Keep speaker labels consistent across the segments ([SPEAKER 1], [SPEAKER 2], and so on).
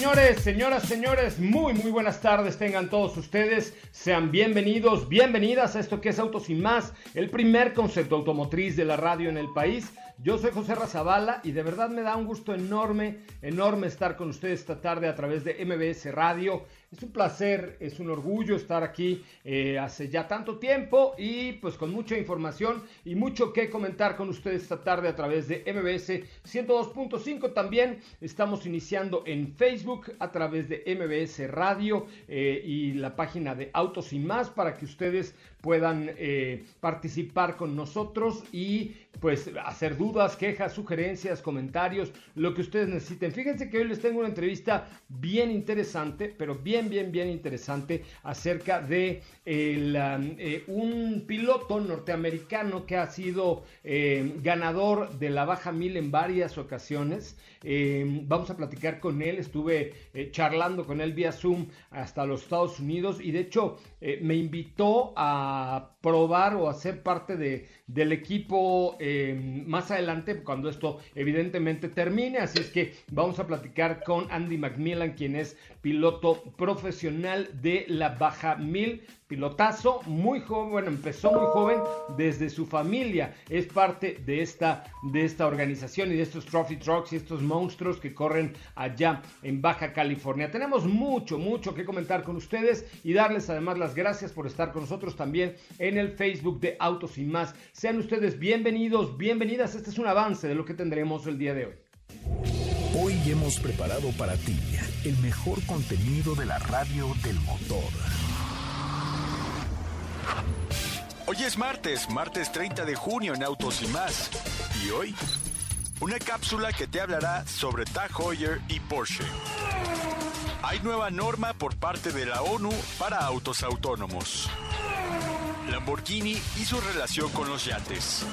[SPEAKER 1] Señores, señoras, señores, muy, muy buenas tardes tengan todos ustedes. Sean bienvenidos, bienvenidas a esto que es Autos y Más, el primer concepto automotriz de la radio en el país. Yo soy José Razabala y de verdad me da un gusto enorme, enorme estar con ustedes esta tarde a través de MBS Radio es un placer, es un orgullo estar aquí eh, hace ya tanto tiempo y pues con mucha información y mucho que comentar con ustedes esta tarde a través de MBS 102.5. También estamos iniciando en Facebook a través de MBS Radio eh, y la página de Autos y más para que ustedes puedan eh, participar con nosotros y pues hacer dudas, quejas, sugerencias, comentarios, lo que ustedes necesiten. Fíjense que hoy les tengo una entrevista bien interesante, pero bien, bien, bien interesante acerca de um, eh, un piloto norteamericano que ha sido eh, ganador de la baja mil en varias ocasiones. vamos a platicar con él, estuve charlando con él vía Zoom hasta los Estados Unidos y de hecho me invitó a probar o a ser parte de, del equipo eh, más adelante, cuando esto evidentemente termine. Así es que vamos a platicar con Andy McMillan, quien es piloto profesional de la Baja 1000 pilotazo, muy joven, bueno, empezó muy joven desde su familia, es parte de esta, de esta organización y de estos trophy trucks y estos monstruos que corren allá en Baja California. Tenemos mucho, mucho que comentar con ustedes y darles además las gracias por estar con nosotros también en el Facebook de Autos y más. Sean ustedes bienvenidos, bienvenidas, este es un avance de lo que tendremos el día de hoy.
[SPEAKER 2] Hoy hemos preparado para ti el mejor contenido de la radio del motor.
[SPEAKER 3] Hoy es martes, martes 30 de junio en Autos y más. Y hoy, una cápsula que te hablará sobre Tag y Porsche. Hay nueva norma por parte de la ONU para autos autónomos. Lamborghini y su relación con los yates.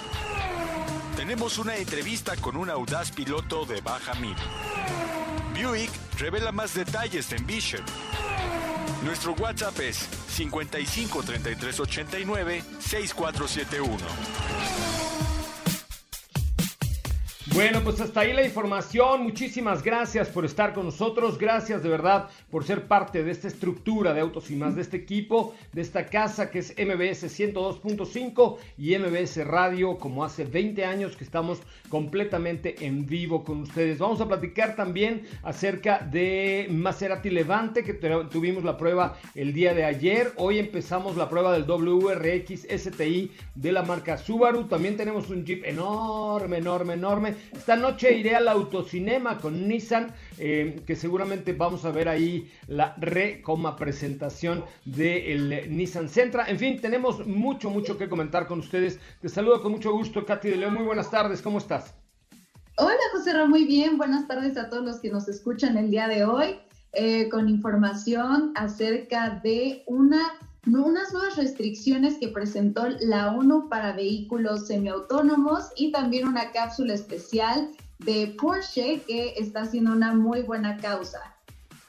[SPEAKER 3] Tenemos una entrevista con un audaz piloto de baja mil. Buick revela más detalles de Envision. Nuestro WhatsApp es 55 33 89 6471.
[SPEAKER 1] Bueno, pues hasta ahí la información. Muchísimas gracias por estar con nosotros. Gracias de verdad por ser parte de esta estructura de Autos y más, de este equipo, de esta casa que es MBS 102.5 y MBS Radio, como hace 20 años que estamos completamente en vivo con ustedes. Vamos a platicar también acerca de Maserati Levante, que tuvimos la prueba el día de ayer. Hoy empezamos la prueba del WRX STI de la marca Subaru. También tenemos un Jeep enorme, enorme, enorme esta noche iré al autocinema con Nissan, eh, que seguramente vamos a ver ahí la recoma presentación del Nissan Sentra. En fin, tenemos mucho, mucho que comentar con ustedes. Te saludo con mucho gusto, Katy de León. Muy buenas tardes, ¿cómo estás?
[SPEAKER 4] Hola, José Ra, muy bien. Buenas tardes a todos los que nos escuchan el día de hoy. Eh, con información acerca de una unas nuevas restricciones que presentó la ONU para vehículos semiautónomos y también una cápsula especial de Porsche que está haciendo una muy buena causa.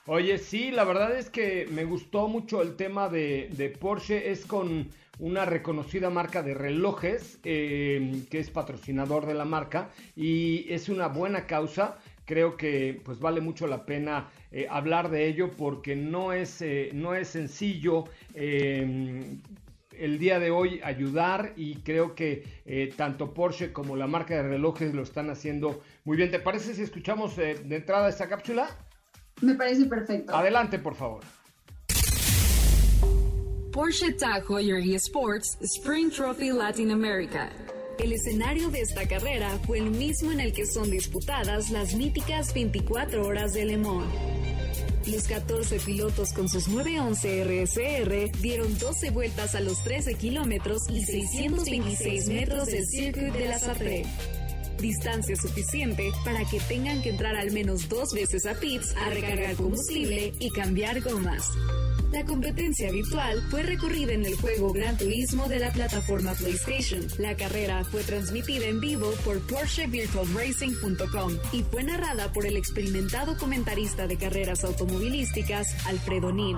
[SPEAKER 1] Oye, sí, la verdad es que me gustó mucho el tema de, Porsche, es con, una reconocida marca de relojes que es patrocinador de la marca y es una buena causa creo que pues vale mucho la pena eh, hablar de ello porque no es, eh, no es sencillo em, el día de hoy ayudar y creo que eh, tanto Porsche como la marca de relojes lo están haciendo muy bien. ¿Te parece si escuchamos de entrada esta cápsula?
[SPEAKER 4] Me parece perfecto.
[SPEAKER 1] Adelante, por favor.
[SPEAKER 5] Porsche Tag Heuer Sports Spring Trophy Latin America el escenario de esta carrera fue el mismo en el que son disputadas las míticas 24 horas de Le Mans. Los 14 pilotos con sus 911 RSR dieron 12 vueltas a los 13 kilómetros y 626 metros del Circuit de la Sartre. Distancia suficiente para que tengan que entrar al menos dos veces a pits a recargar combustible y cambiar gomas. La competencia virtual fue recorrida en el juego Gran Turismo de la plataforma PlayStation. La carrera fue transmitida en vivo por PorscheVirtualRacing.com y fue narrada por el experimentado comentarista de carreras automovilísticas Alfredo Nin.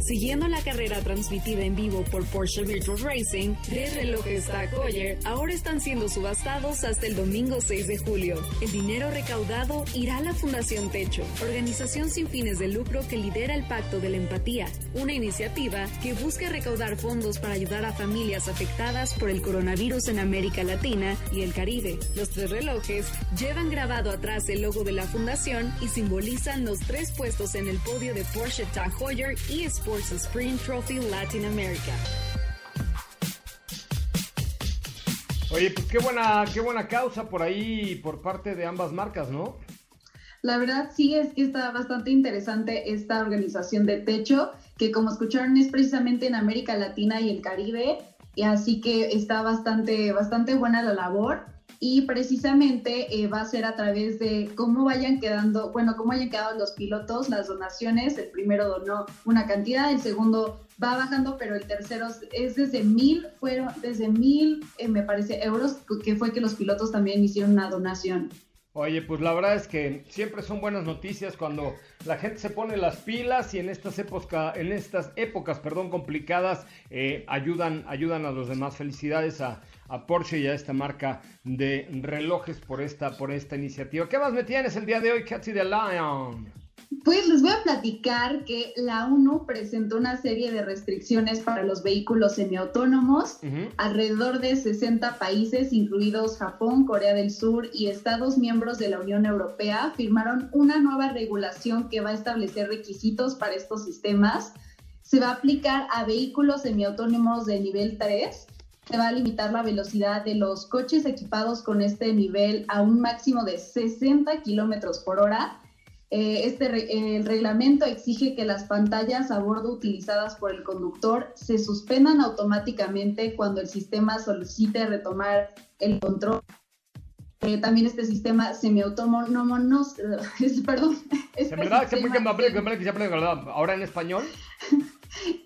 [SPEAKER 5] Siguiendo la carrera transmitida en vivo por Porsche Virtual Racing, tres relojes Tag Heuer ahora están siendo subastados hasta el domingo 6 de julio. El dinero recaudado irá a la Fundación Techo, organización sin fines de lucro que lidera el Pacto de la Empatía, una iniciativa que busca recaudar fondos para ayudar a familias afectadas por el coronavirus en América Latina y el Caribe. Los tres relojes llevan grabado atrás el logo de la fundación y simbolizan los tres puestos en el podio de Porsche Tag Heuer y Sport Spring Trophy Latin America.
[SPEAKER 1] Oye, pues qué buena, qué buena causa por ahí por parte de ambas marcas, ¿no?
[SPEAKER 4] La verdad sí es que está bastante interesante esta organización de techo, que como escucharon es precisamente en América Latina y el Caribe, y así que está bastante, bastante buena la labor y precisamente eh, va a ser a través de cómo vayan quedando, bueno, cómo hayan quedado los pilotos, las donaciones. El primero donó una cantidad, el segundo va bajando, pero el tercero es desde mil, fueron desde mil, eh, me parece, euros, que fue que los pilotos también hicieron una donación.
[SPEAKER 1] Oye, pues la verdad es que siempre son buenas noticias cuando la gente se pone las pilas y en estas épocas, en estas épocas, perdón, complicadas, eh, ayudan, ayudan a los demás. Felicidades a, a Porsche y a esta marca de relojes por esta, por esta iniciativa. ¿Qué más me tienes el día de hoy, Cathy de Lion?
[SPEAKER 4] Pues les voy a platicar que la ONU presentó una serie de restricciones para los vehículos semiautónomos. Alrededor de 60 países, incluidos Japón, Corea del Sur y Estados miembros de la Unión Europea, firmaron una nueva regulación que va a establecer requisitos para estos sistemas. Se va a aplicar a vehículos semiautónomos de nivel 3 se va a limitar la velocidad de los coches equipados con este nivel a un máximo de 60 kilómetros por hora. Eh, este el reglamento exige que las pantallas a bordo utilizadas por el conductor se suspendan automáticamente cuando el sistema solicite retomar el control. Eh, también este sistema semiautónomo, no, perdón.
[SPEAKER 1] Este ahora en español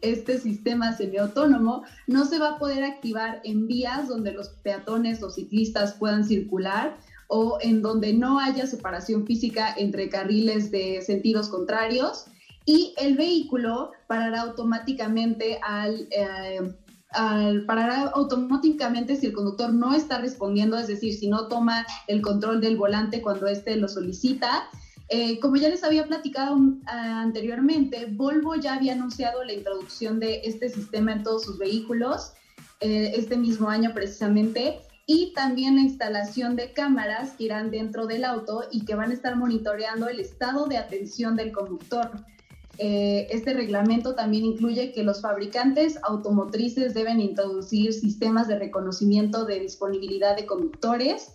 [SPEAKER 4] este sistema semiautónomo no se va a poder activar en vías donde los peatones o ciclistas puedan circular o en donde no haya separación física entre carriles de sentidos contrarios y el vehículo parará automáticamente al, eh, al automáticamente si el conductor no está respondiendo, es decir, si no toma el control del volante cuando éste lo solicita eh, como ya les había platicado ah, anteriormente, Volvo ya había anunciado la introducción de este sistema en todos sus vehículos eh, este mismo año precisamente y también la instalación de cámaras que irán dentro del auto y que van a estar monitoreando el estado de atención del conductor. Eh, este reglamento también incluye que los fabricantes automotrices deben introducir sistemas de reconocimiento de disponibilidad de conductores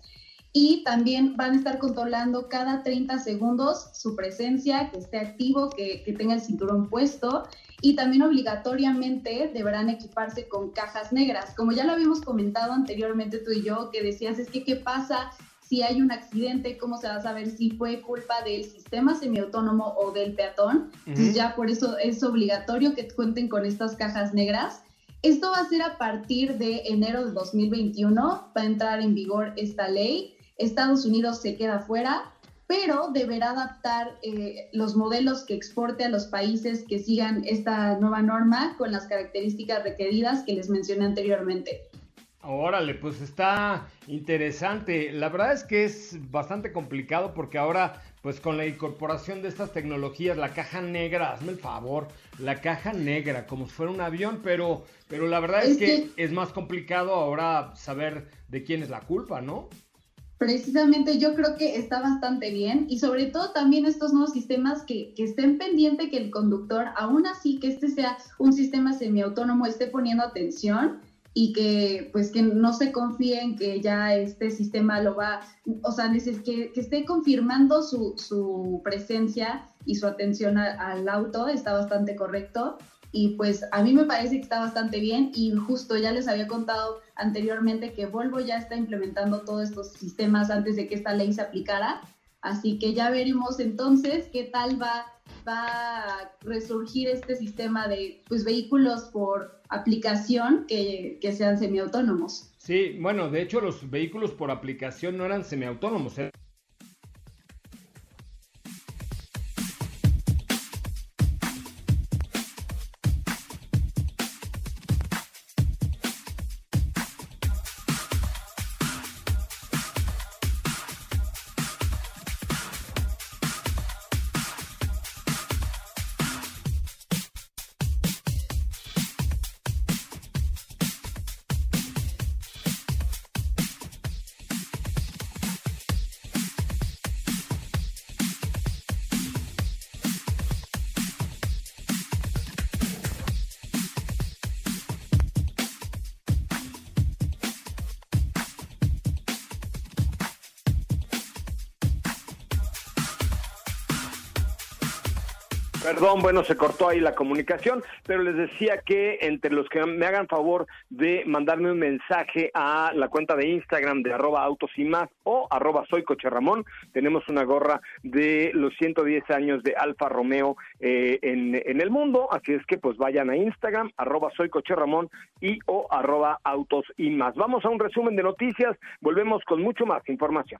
[SPEAKER 4] y también van a estar controlando cada 30 segundos su presencia, que esté activo, que, tenga el cinturón puesto y también obligatoriamente deberán equiparse con cajas negras. Como ya lo habíamos comentado anteriormente tú y yo, que decías, es que qué pasa si hay un accidente, cómo se va a saber si fue culpa del sistema semiautónomo o del peatón. Entonces ya por eso es obligatorio que cuenten con estas cajas negras. Esto va a ser a partir de enero de 2021, va a entrar en vigor esta ley Estados Unidos se queda fuera, pero deberá adaptar eh, los modelos que exporte a los países que sigan esta nueva norma con las características requeridas que les mencioné anteriormente.
[SPEAKER 1] Órale, pues está interesante. La verdad es que es bastante complicado porque ahora, pues con la incorporación de estas tecnologías, la caja negra, hazme el favor, la caja negra, como si fuera un avión, pero, pero la verdad es, que, es más complicado ahora saber de quién es la culpa, ¿no?
[SPEAKER 4] Precisamente yo creo que está bastante bien y sobre todo también estos nuevos sistemas que, que estén pendiente que el conductor, aún así que este sea un sistema semiautónomo, esté poniendo atención y que pues que no se confíe en que ya este sistema lo va, o sea, que, que esté confirmando su, su, presencia y su atención al auto, está bastante correcto. Y pues a mí me parece que está bastante bien y justo ya les había contado anteriormente que Volvo ya está implementando todos estos sistemas antes de que esta ley se aplicara. Así que ya veremos entonces qué tal va, va a resurgir este sistema de pues, vehículos por aplicación que, que sean semiautónomos.
[SPEAKER 1] Sí, bueno, de hecho los vehículos por aplicación no eran semiautónomos, eran Perdón, bueno, se cortó ahí la comunicación, pero les decía que entre los que me hagan favor de mandarme un mensaje a la cuenta de Instagram de arroba autos y más o arroba soy coche Ramón, tenemos una gorra de los 110 años de Alfa Romeo eh, en, el mundo, así es que pues vayan a Instagram, arroba soy coche Ramón y o arroba autos y más. Vamos a un resumen de noticias, volvemos con mucho más información.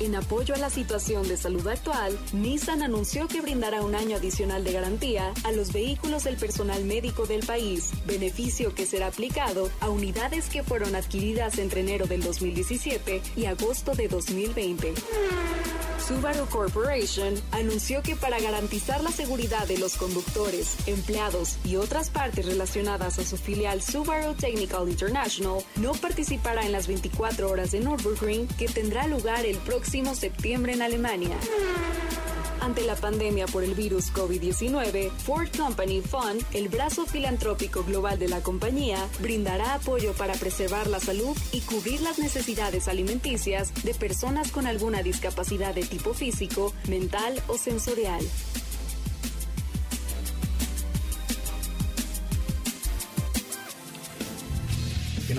[SPEAKER 5] En apoyo a la situación de salud actual, Nissan anunció que brindará un año adicional de garantía a los vehículos del personal médico del país, beneficio que será aplicado a unidades que fueron adquiridas entre enero del 2017 y agosto de 2020. Subaru Corporation anunció que para garantizar la seguridad de los conductores, empleados y otras partes relacionadas a su filial Subaru Technical International, no participará en las 24 horas de Nürburgring que tendrá lugar el próximo septiembre en Alemania. Ante la pandemia por el virus COVID-19, Ford Company Fund, el brazo filantrópico global de la compañía, brindará apoyo para preservar la salud y cubrir las necesidades alimenticias de personas con alguna discapacidad de tipo físico, mental o sensorial.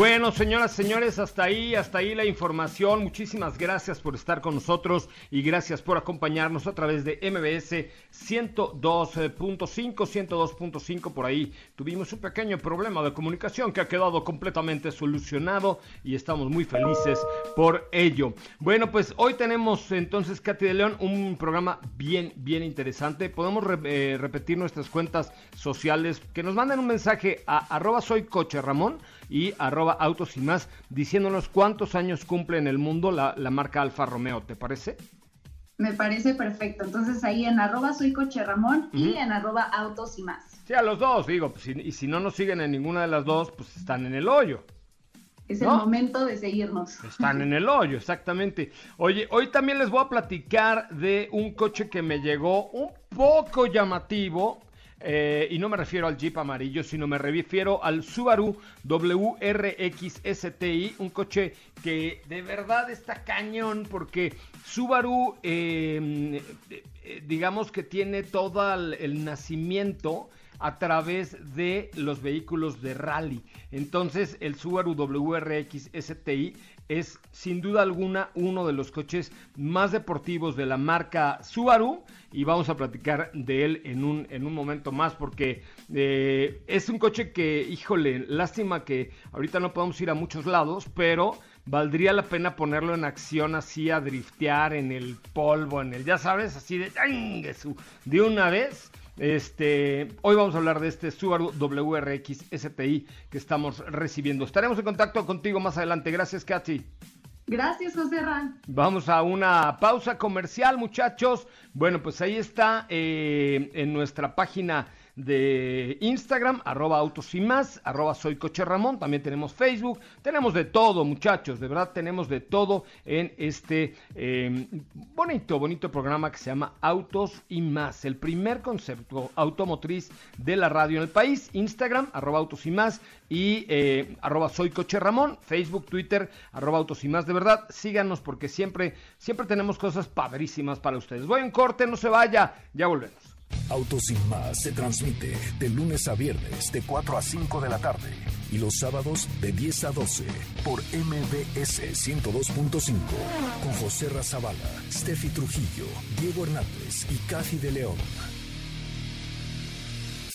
[SPEAKER 1] Bueno, señoras, señores, hasta ahí, hasta ahí la información. Muchísimas gracias por estar con nosotros y gracias por acompañarnos a través de MBS 102.5, 102.5 por ahí. Tuvimos un pequeño problema de comunicación que ha quedado completamente solucionado y estamos muy felices por ello. Bueno, pues hoy tenemos entonces, Katy de León, un programa bien, bien interesante. Podemos eh, repetir nuestras cuentas sociales, que nos manden un mensaje a arroba soy coche Ramón y arroba autos y más, diciéndonos cuántos años cumple en el mundo la, marca Alfa Romeo, ¿te parece?
[SPEAKER 4] Me parece perfecto. Entonces ahí en arroba soy coche Ramón y en arroba autos y más.
[SPEAKER 1] Sí, a los dos, digo, pues, y, si no nos siguen en ninguna de las dos, pues están en el hoyo.
[SPEAKER 4] Es el momento de seguirnos.
[SPEAKER 1] Están en el hoyo, exactamente. Oye, hoy también les voy a platicar de un coche que me llegó un poco llamativo eh, y no me refiero al Jeep amarillo, sino me refiero al Subaru WRX STI, un coche que de verdad está cañón porque Subaru, em, eh, digamos que tiene todo el, nacimiento a través de los vehículos de rally. Entonces el Subaru WRX STI es sin duda alguna uno de los coches más deportivos de la marca Subaru y vamos a platicar de él en un, en un momento más porque eh, es un coche que, híjole, lástima que ahorita no podemos ir a muchos lados, pero valdría la pena ponerlo en acción así a driftear en el polvo, en el, ya sabes, así de, de una vez. Este, hoy vamos a hablar de este Subaru WRX STI que estamos recibiendo. Estaremos en contacto contigo más adelante. Gracias, Katy.
[SPEAKER 4] Gracias, José Ran.
[SPEAKER 1] Vamos a una pausa comercial, muchachos. Bueno, pues ahí está eh, en nuestra página de Instagram, arroba autos y más, arroba soy coche Ramón, también tenemos Facebook, tenemos de todo muchachos, de verdad tenemos de todo en este em, bonito, bonito programa que se llama Autos y más, el primer concepto automotriz de la radio en el país, Instagram, arroba autos y más y eh, arroba soy coche Ramón, Facebook, Twitter, arroba autos y más, de verdad síganos porque siempre, siempre tenemos cosas padrísimas para ustedes. Voy en corte, no se vaya, ya volvemos.
[SPEAKER 2] Autos sin más se transmite de lunes a viernes de 4 a 5 de la tarde y los sábados de 10 a 12 por MBS 102.5 con José Razabala, Steffi Trujillo, Diego Hernández y Cathy de León.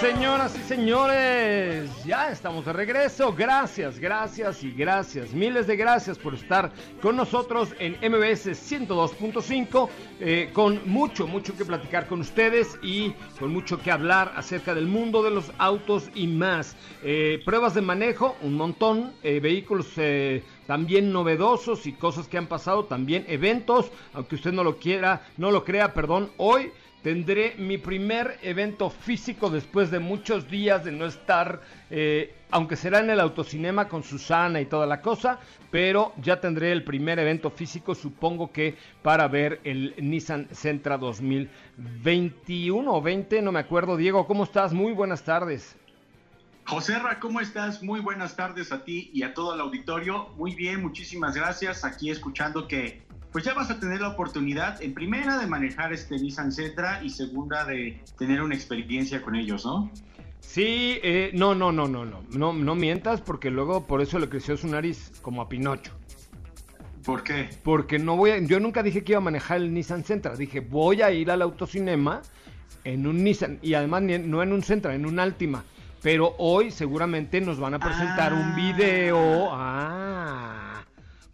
[SPEAKER 1] Señoras y señores, ya estamos de regreso. Gracias, gracias y gracias. Miles de gracias por estar con nosotros en MBS 102.5, eh, con mucho, mucho que platicar con ustedes y con mucho que hablar acerca del mundo de los autos y más. Eh, pruebas de manejo, un montón, eh, vehículos también novedosos y cosas que han pasado, también eventos, aunque usted no lo quiera, no lo crea, perdón, hoy tendré mi primer evento físico después de muchos días de no estar, eh, aunque será en el autocinema con Susana y toda la cosa, pero ya tendré el primer evento físico, supongo que para ver el Nissan Sentra 2021 o 20, no me acuerdo. Diego, ¿cómo estás? Muy buenas tardes.
[SPEAKER 6] José Ra, ¿cómo estás? Muy buenas tardes a ti y a todo el auditorio. Muy bien, muchísimas gracias. Aquí escuchando que pues ya vas a tener la oportunidad, en primera, de manejar este Nissan Sentra y segunda, de tener una experiencia con ellos, ¿no?
[SPEAKER 1] Sí, eh, no, no, no, no, no, no, no mientas porque luego por eso le creció su nariz como a Pinocho.
[SPEAKER 6] ¿Por qué?
[SPEAKER 1] Porque no voy a, yo nunca dije que iba a manejar el Nissan Sentra, dije voy a ir al autocinema en un Nissan y además no en un Sentra, en un Altima. Pero hoy seguramente nos van a presentar un ah. video. Ah.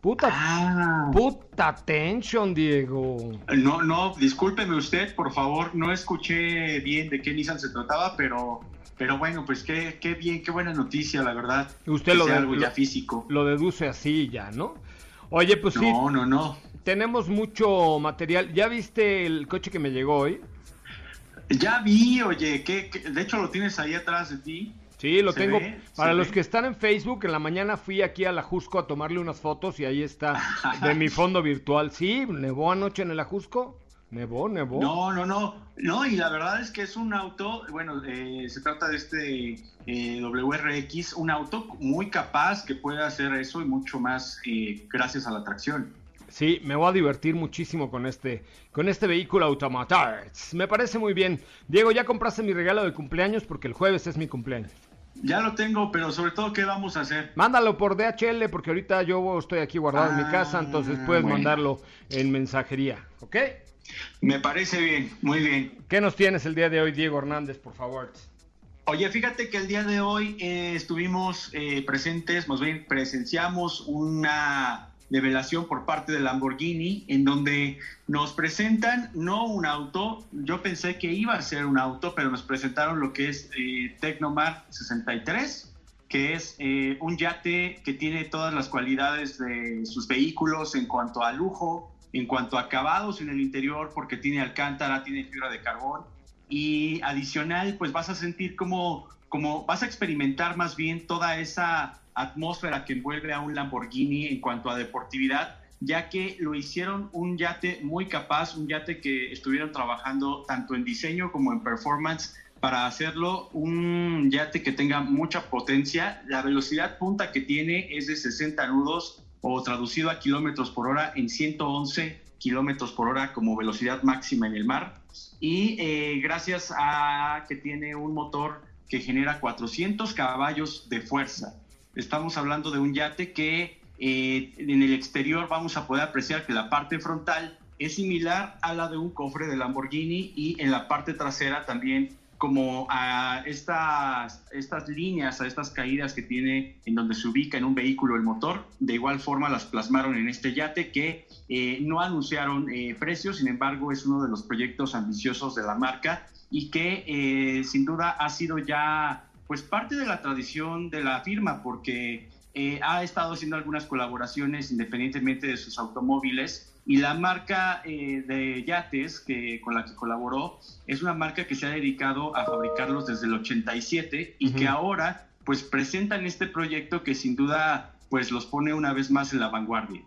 [SPEAKER 1] Puta, ah. puta tension, Diego.
[SPEAKER 6] No, no, discúlpeme usted, por favor, no escuché bien de qué Nissan se trataba, pero, pero bueno, pues qué, qué bien, qué buena noticia, la verdad.
[SPEAKER 1] Usted lo,
[SPEAKER 6] algo ya físico.
[SPEAKER 1] lo deduce así ya, ¿no? Oye, pues sí.
[SPEAKER 6] No, no, no.
[SPEAKER 1] Tenemos mucho material. ¿Ya viste el coche que me llegó hoy?
[SPEAKER 6] Ya vi, oye, que, de hecho lo tienes ahí atrás de ti.
[SPEAKER 1] Sí, lo tengo. Para los que están en Facebook, en la mañana fui aquí a la Jusco a tomarle unas fotos y ahí está de mi fondo virtual. Sí, nevó anoche en el Ajusco. Nevó, nevó.
[SPEAKER 6] No, no, no. No, y la verdad es que es un auto, bueno, eh, se trata de este eh, WRX, un auto muy capaz que puede hacer eso y mucho más eh, gracias a la tracción.
[SPEAKER 1] Sí, me voy a divertir muchísimo con este, con este vehículo Automatarts. Me parece muy bien. Diego, ¿ya compraste mi regalo de cumpleaños? Porque el jueves es mi cumpleaños.
[SPEAKER 6] Ya lo tengo, pero sobre todo, ¿qué vamos a hacer?
[SPEAKER 1] Mándalo por DHL porque ahorita yo estoy aquí guardado en mi casa, entonces
[SPEAKER 6] Ah,
[SPEAKER 1] puedes
[SPEAKER 6] bueno.
[SPEAKER 1] mandarlo en mensajería, ¿ok?
[SPEAKER 6] Me parece bien, muy bien.
[SPEAKER 1] ¿Qué nos tienes el día de hoy, Diego Hernández, por favor?
[SPEAKER 6] Oye, fíjate que el día de hoy eh, estuvimos eh, presentes, más bien presenciamos una revelación por parte de Lamborghini en donde nos presentan no un auto, yo pensé que iba a ser un auto, pero nos presentaron lo que es eh, Tecnomar 63, que es eh, un yate que tiene todas las cualidades de sus vehículos en cuanto a lujo, en cuanto a acabados en el interior, porque tiene alcántara, tiene fibra de carbón. Y adicional, pues vas a sentir como, como vas a experimentar más bien toda esa atmósfera que envuelve a un Lamborghini en cuanto a deportividad, ya que lo hicieron un yate muy capaz, un yate que estuvieron trabajando tanto en diseño como en performance para hacerlo un yate que tenga mucha potencia. La velocidad punta que tiene es de 60 nudos o traducido a kilómetros por hora en 111 kilómetros por hora como velocidad máxima en el mar. Y eh, gracias a que tiene un motor que genera 400 caballos de fuerza. Estamos hablando de un yate que eh, en el exterior vamos a poder apreciar que la parte frontal es similar a la de un cofre de Lamborghini y en la parte trasera también como a estas, estas líneas, a estas caídas que tiene en donde se ubica en un vehículo el motor, de igual forma las plasmaron en este yate que eh, no anunciaron eh, precios, sin embargo es uno de los proyectos ambiciosos de la marca y que eh, sin duda ha sido ya pues parte de la tradición de la firma porque eh, ha estado haciendo algunas colaboraciones independientemente de sus automóviles y la marca eh, de yates que, con la que colaboró es una marca que se ha dedicado a fabricarlos desde el 87 y que ahora pues presentan este proyecto que sin duda pues los pone una vez más en la vanguardia.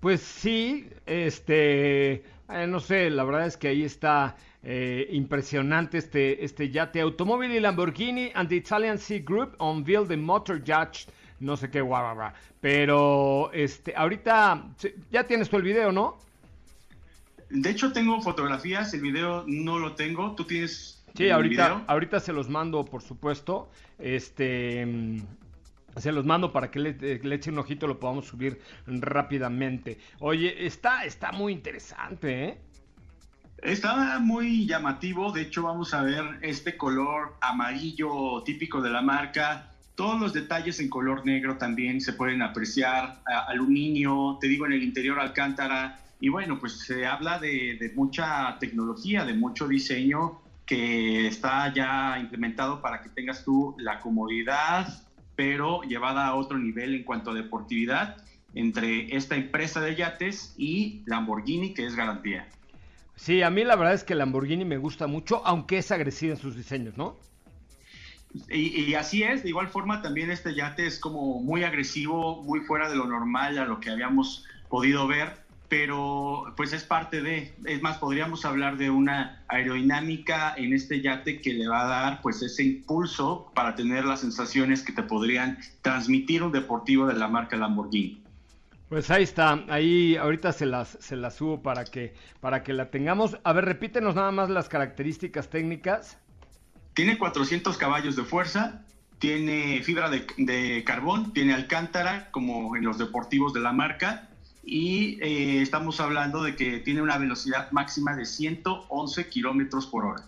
[SPEAKER 1] Pues sí, este, eh, no sé, la verdad es que ahí está eh, impresionante este, este yate automóvil y Lamborghini and the Italian Sea Group unveiled the motor yacht, no sé qué, guau, pero este, ahorita ya tienes tú el video, ¿no?
[SPEAKER 6] De hecho tengo fotografías, el video no lo tengo, tú tienes
[SPEAKER 1] Sí, ahorita,
[SPEAKER 6] video?
[SPEAKER 1] ahorita se los mando, por supuesto. Este, mm, se los mando para que le, eh, le eche un ojito, lo podamos subir rápidamente. Oye, está, está muy interesante, ¿eh?
[SPEAKER 6] Está muy llamativo, de hecho vamos a ver este color amarillo típico de la marca. Todos los detalles en color negro también se pueden apreciar, aluminio, te digo en el interior alcántara. Y bueno, pues se habla de, de mucha tecnología, de mucho diseño que está ya implementado para que tengas tú la comodidad, pero llevada a otro nivel en cuanto a deportividad entre esta empresa de yates y Lamborghini, que es garantía.
[SPEAKER 1] Sí, a mí la verdad es que el Lamborghini me gusta mucho, aunque es agresivo en sus diseños, ¿no?
[SPEAKER 6] Y, y así es, de igual forma también este yate es como muy agresivo, muy fuera de lo normal a lo que habíamos podido ver, pero pues es parte de, es más, podríamos hablar de una aerodinámica en este yate que le va a dar pues ese impulso para tener las sensaciones que te podrían transmitir un deportivo de la marca Lamborghini.
[SPEAKER 1] Pues ahí está, ahí ahorita se las, se las subo para que, para que la tengamos. A ver, repítenos nada más las características técnicas.
[SPEAKER 6] Tiene 400 caballos de fuerza, tiene fibra de, de carbón, tiene alcántara, como en los deportivos de la marca, y eh, estamos hablando de que tiene una velocidad máxima de 111 kilómetros por hora.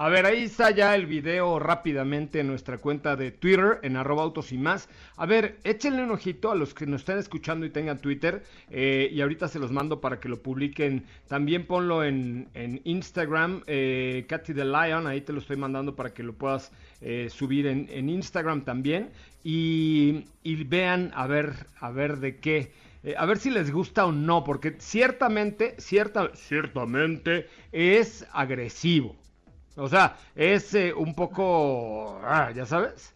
[SPEAKER 1] A ver, ahí está ya el video rápidamente en nuestra cuenta de Twitter, en arroba autos y más. A ver, échenle un ojito a los que nos están escuchando y tengan Twitter. eh, y ahorita se los mando para que lo publiquen. También ponlo en, en Instagram, eh, the Lion, ahí te lo estoy mandando para que lo puedas eh, subir en, en Instagram también. Y, y vean a ver, a ver de qué. eh, a ver si les gusta o no, porque ciertamente, cierta, ciertamente es agresivo. O sea, es eh, un poco, ah, ya sabes.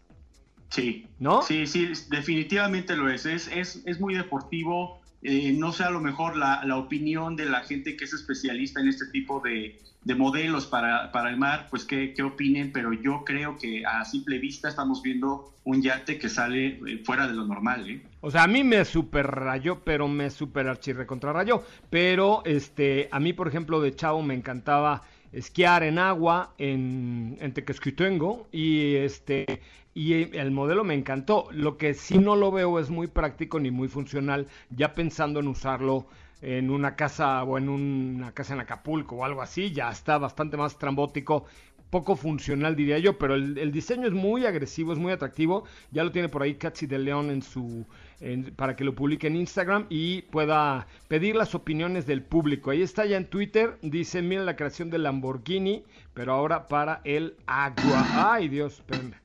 [SPEAKER 6] Sí.
[SPEAKER 1] ¿No?
[SPEAKER 6] Sí, sí, definitivamente lo es. Es, es, es muy deportivo. eh, no sé a lo mejor la, la, opinión de la gente que es especialista en este tipo de, de modelos para, para, el mar, pues qué, qué, opinen, pero yo creo que a simple vista estamos viendo un yate que sale eh, fuera de lo normal. ¿eh?
[SPEAKER 1] O sea, a mí me super rayó, pero me super archirrecontrarrayó. Pero este, a mí, por ejemplo, de chavo me encantaba esquiar en agua en, en Tequesquitengo y este y el modelo me encantó. Lo que sí no lo veo es muy práctico ni muy funcional, ya pensando en usarlo en una casa o en una casa en Acapulco o algo así, ya está bastante más trambótico, poco funcional diría yo, pero el, el diseño es muy agresivo, es muy atractivo, ya lo tiene por ahí Katsi de León en su, para que lo publique en Instagram y pueda pedir las opiniones del público. Ahí está ya en Twitter, dice, mira la creación del Lamborghini, pero ahora para el agua. Ay Dios, espérenme.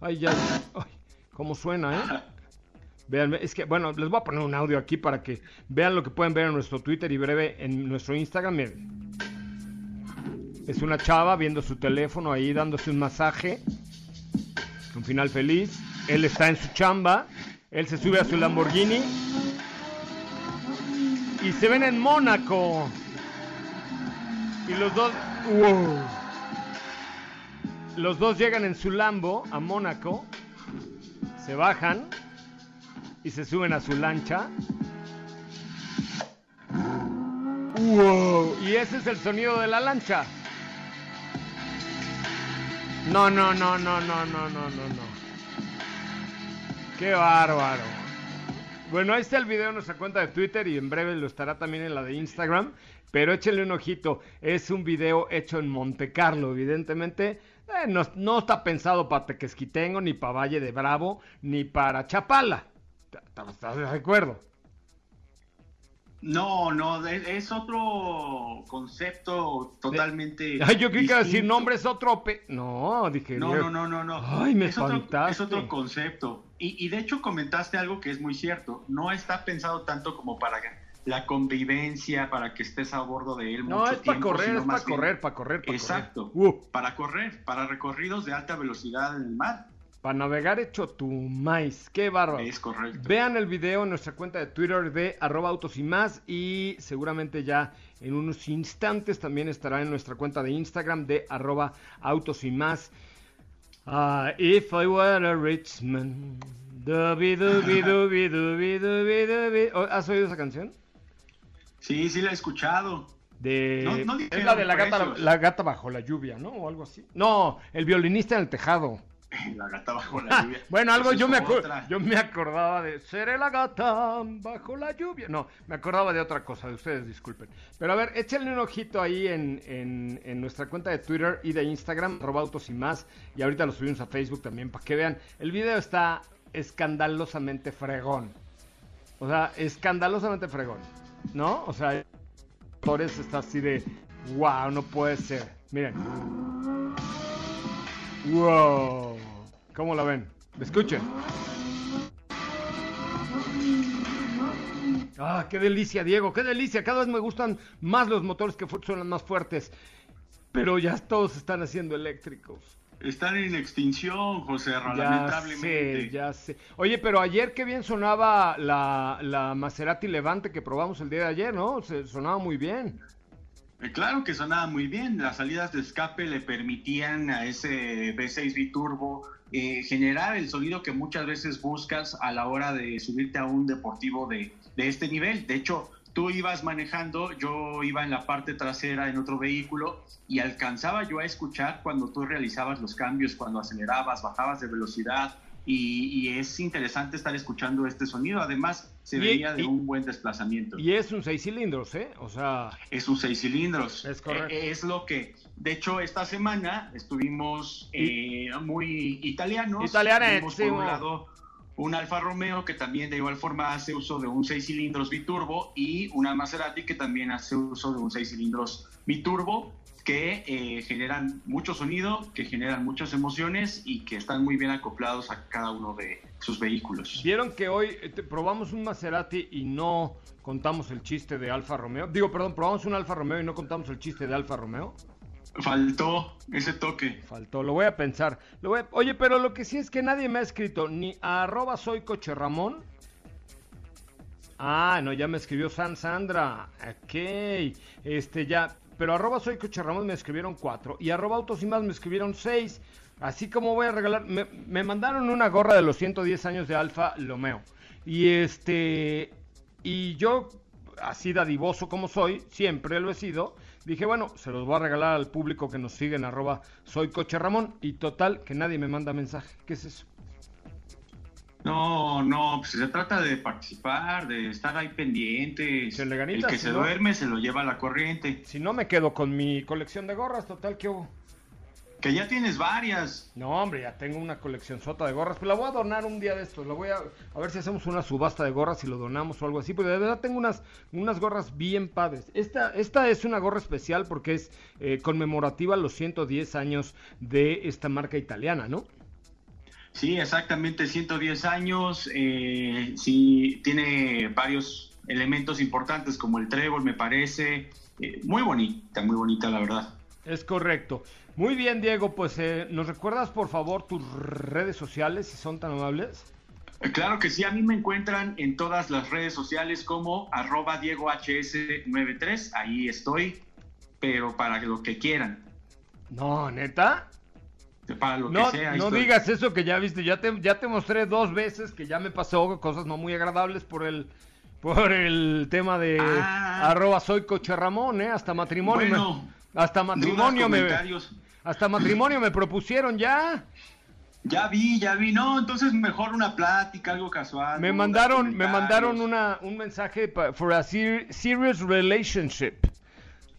[SPEAKER 1] Ay, ya. Ay, ¿Cómo suena, eh? Es que, bueno, les voy a poner un audio aquí para que vean lo que pueden ver en nuestro Twitter y breve en nuestro Instagram. Miren. Es una chava viendo su teléfono ahí dándose un masaje. Un final feliz. Él está en su chamba. Él se sube a su Lamborghini. Y se ven en Mónaco. Y los dos. ¡Wow! Los dos llegan en su Lambo a Mónaco, se bajan y se suben a su lancha. ¡Wow! Y ese es el sonido de la lancha. No, no, no, no, no, no, no, no, no. Qué bárbaro. Bueno, ahí está el video en nuestra cuenta de Twitter y en breve lo estará también en la de Instagram. Pero échenle un ojito. Es un video hecho en Monte Carlo, evidentemente. Eh, no, no, está pensado para Tequesquitengo, ni para Valle de Bravo, ni para Chapala. ¿Estás de acuerdo?
[SPEAKER 6] No, no, es otro concepto totalmente.
[SPEAKER 1] Ay, yo creí que decir nombre es otro. Pe... No, dije.
[SPEAKER 6] No, no, no, no, no.
[SPEAKER 1] Ay, me
[SPEAKER 6] es otro, es otro concepto. Y, y, de hecho comentaste algo que es muy cierto. No está pensado tanto como para la convivencia, para que estés a bordo de él.
[SPEAKER 1] No,
[SPEAKER 6] mucho
[SPEAKER 1] es para
[SPEAKER 6] tiempo,
[SPEAKER 1] correr, es para correr, para correr, para
[SPEAKER 6] Exacto.
[SPEAKER 1] correr. Uh,
[SPEAKER 6] Para correr, para recorridos de alta velocidad en el mar.
[SPEAKER 1] para navegar hecho tu maíz. Qué bárbaro.
[SPEAKER 6] Es correcto.
[SPEAKER 1] Vean el video en nuestra cuenta de Twitter de arroba autos y más y seguramente ya en unos instantes también estará en nuestra cuenta de Instagram de arroba autos y más. Ah, if I were a rich man. Dubi, dubi, dubi, dubi, dubi, dubi. ¿Has oído esa canción?
[SPEAKER 6] Sí, sí la he escuchado.
[SPEAKER 1] De...
[SPEAKER 6] No- no
[SPEAKER 1] es la de la gata,
[SPEAKER 6] dijeron
[SPEAKER 1] la gata bajo la lluvia, ¿no? O algo así. No, el violinista en el tejado.
[SPEAKER 6] La gata bajo la lluvia.
[SPEAKER 1] Bueno, algo yo me,
[SPEAKER 6] otra.
[SPEAKER 1] yo me acordaba de Seré la gata bajo la lluvia. No, me acordaba de otra cosa, de ustedes disculpen. Pero a ver, échenle un ojito ahí en, en- en nuestra cuenta de Twitter y de Instagram, arroba autos y más. Y ahorita lo subimos a Facebook también para que vean. El video está escandalosamente fregón. O sea, escandalosamente fregón. ¿No? O sea, Torres está así de, wow, no puede ser. Miren. Wow. ¿Cómo la ven? Escuchen. Ah, qué delicia, Diego, qué delicia. Cada vez me gustan más los motores que suenan más fuertes. Pero ya todos están haciendo eléctricos.
[SPEAKER 6] Están en extinción, José
[SPEAKER 1] Ya
[SPEAKER 6] lamentablemente.
[SPEAKER 1] sé, ya sé. Oye, pero ayer qué bien sonaba la, la Maserati Levante que probamos el día de ayer, ¿no? Se, sonaba muy bien.
[SPEAKER 6] Eh, Claro que sonaba muy bien, las salidas de escape le permitían a ese V6 biturbo eh, generar el sonido que muchas veces buscas a la hora de subirte a un deportivo de, de este nivel. De hecho, tú ibas manejando, yo iba en la parte trasera en otro vehículo y alcanzaba yo a escuchar cuando tú realizabas los cambios, cuando acelerabas, bajabas de velocidad. Y, y es interesante estar escuchando este sonido. Además, se
[SPEAKER 1] Y-
[SPEAKER 6] veía de
[SPEAKER 1] y-
[SPEAKER 6] un buen desplazamiento.
[SPEAKER 1] Y es un seis cilindros, ¿eh? O sea,
[SPEAKER 6] Es un seis cilindros.
[SPEAKER 1] Es correcto.
[SPEAKER 6] Eh, Es lo que, de hecho, esta semana estuvimos eh, muy italianos.
[SPEAKER 1] Italianetti,
[SPEAKER 6] Tuvimos por un lado un Alfa Romeo que también de igual forma hace uso de un seis cilindros biturbo y una Maserati que también hace uso de un seis cilindros biturbo que eh, generan mucho sonido, que generan muchas emociones y que están muy bien acoplados a cada uno de sus vehículos.
[SPEAKER 1] ¿Vieron que hoy eh, probamos un Maserati y no contamos el chiste de Alfa Romeo? Digo, perdón, probamos un Alfa Romeo y no contamos el chiste de Alfa Romeo.
[SPEAKER 6] Faltó ese toque.
[SPEAKER 1] Faltó, lo voy a pensar. Lo voy a- Oye, pero lo que sí es que nadie me ha escrito ni a arroba soy coche Ramón, Ah, no, ya me escribió San Sandra. Ok, este ya, pero arroba soy Coche Ramos me escribieron cuatro y arroba autos y más me escribieron seis. Así como voy a regalar, me, me mandaron una gorra de los 110 años de Alfa Lomeo. Y este, y yo, así dadivoso como soy, siempre lo he sido, dije, bueno, se los voy a regalar al público que nos sigue en arroba soy Coche Ramón y total, que nadie me manda mensaje. ¿Qué es eso?
[SPEAKER 6] No, no, pues se trata de participar, de estar ahí pendientes.
[SPEAKER 1] Se le
[SPEAKER 6] El que
[SPEAKER 1] si
[SPEAKER 6] se
[SPEAKER 1] no-
[SPEAKER 6] duerme se lo lleva a la corriente.
[SPEAKER 1] Si no me quedo con mi colección de gorras, total, ¿qué hubo?
[SPEAKER 6] Que ya tienes varias.
[SPEAKER 1] No, hombre, ya tengo una colección sota de gorras, pero la voy a donar un día de estos. La voy a, a ver si hacemos una subasta de gorras y lo donamos o algo así, porque de verdad tengo unas, unas gorras bien padres. Esta, esta es una gorra especial porque es eh, conmemorativa a los 110 años de esta marca italiana, ¿no?
[SPEAKER 6] Sí, exactamente, 110 años. Eh, sí, tiene varios elementos importantes como el trébol, me parece. Eh, muy bonita, muy bonita, la verdad.
[SPEAKER 1] Es correcto. Muy bien, Diego, pues eh, ¿nos recuerdas por favor tus redes sociales, si son tan amables?
[SPEAKER 6] Claro que sí, a mí me encuentran en todas las redes sociales como arroba DiegoHS93, ahí estoy, pero para lo que quieran,
[SPEAKER 1] No, neta.
[SPEAKER 6] para lo
[SPEAKER 1] No,
[SPEAKER 6] que sea.
[SPEAKER 1] no
[SPEAKER 6] estoy.
[SPEAKER 1] digas eso que ya viste, ya te, ya te mostré dos veces que ya me pasó cosas no muy agradables por el por el tema de
[SPEAKER 6] Ah.
[SPEAKER 1] arroba soy coche Ramón, ¿eh? Hasta matrimonio
[SPEAKER 6] Bueno,
[SPEAKER 1] me, hasta matrimonio
[SPEAKER 6] dudas,
[SPEAKER 1] me hasta matrimonio me propusieron ya.
[SPEAKER 6] Ya vi, ya vi, no, entonces mejor una plática, algo casual.
[SPEAKER 1] Me mandaron me mandaron una un mensaje pa- for a ser- serious relationship.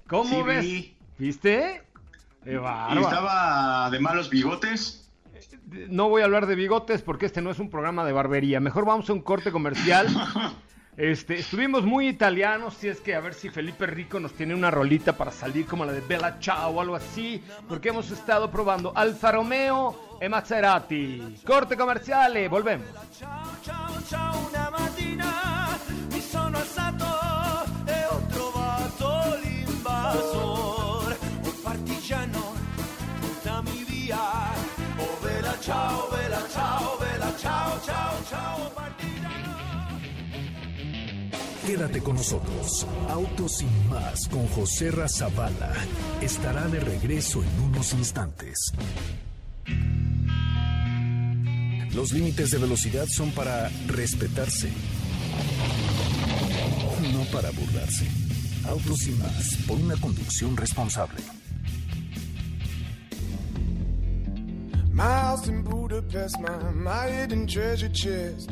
[SPEAKER 1] ¿Cómo
[SPEAKER 6] Sí,
[SPEAKER 1] ves?
[SPEAKER 6] vi.
[SPEAKER 1] ¿Viste?
[SPEAKER 6] Y estaba de malos bigotes.
[SPEAKER 1] no voy a hablar de bigotes porque este no es un programa de barbería. Mejor vamos a un corte comercial. Este, estuvimos muy italianos, si es que a ver si Felipe Rico nos tiene una rolita para salir como la de Bella Ciao o algo así, porque hemos estado probando Alfa Romeo e Maserati. Corte comerciale, volvemos.
[SPEAKER 7] Ciao, ciao, ciao, una mi
[SPEAKER 2] Quédate con nosotros. Autos sin más con José Razabala estará de regreso en unos instantes. Los límites de velocidad son para respetarse, no para burlarse. Autos sin más por una conducción responsable.
[SPEAKER 8] House in Budapest, my, my treasure chest.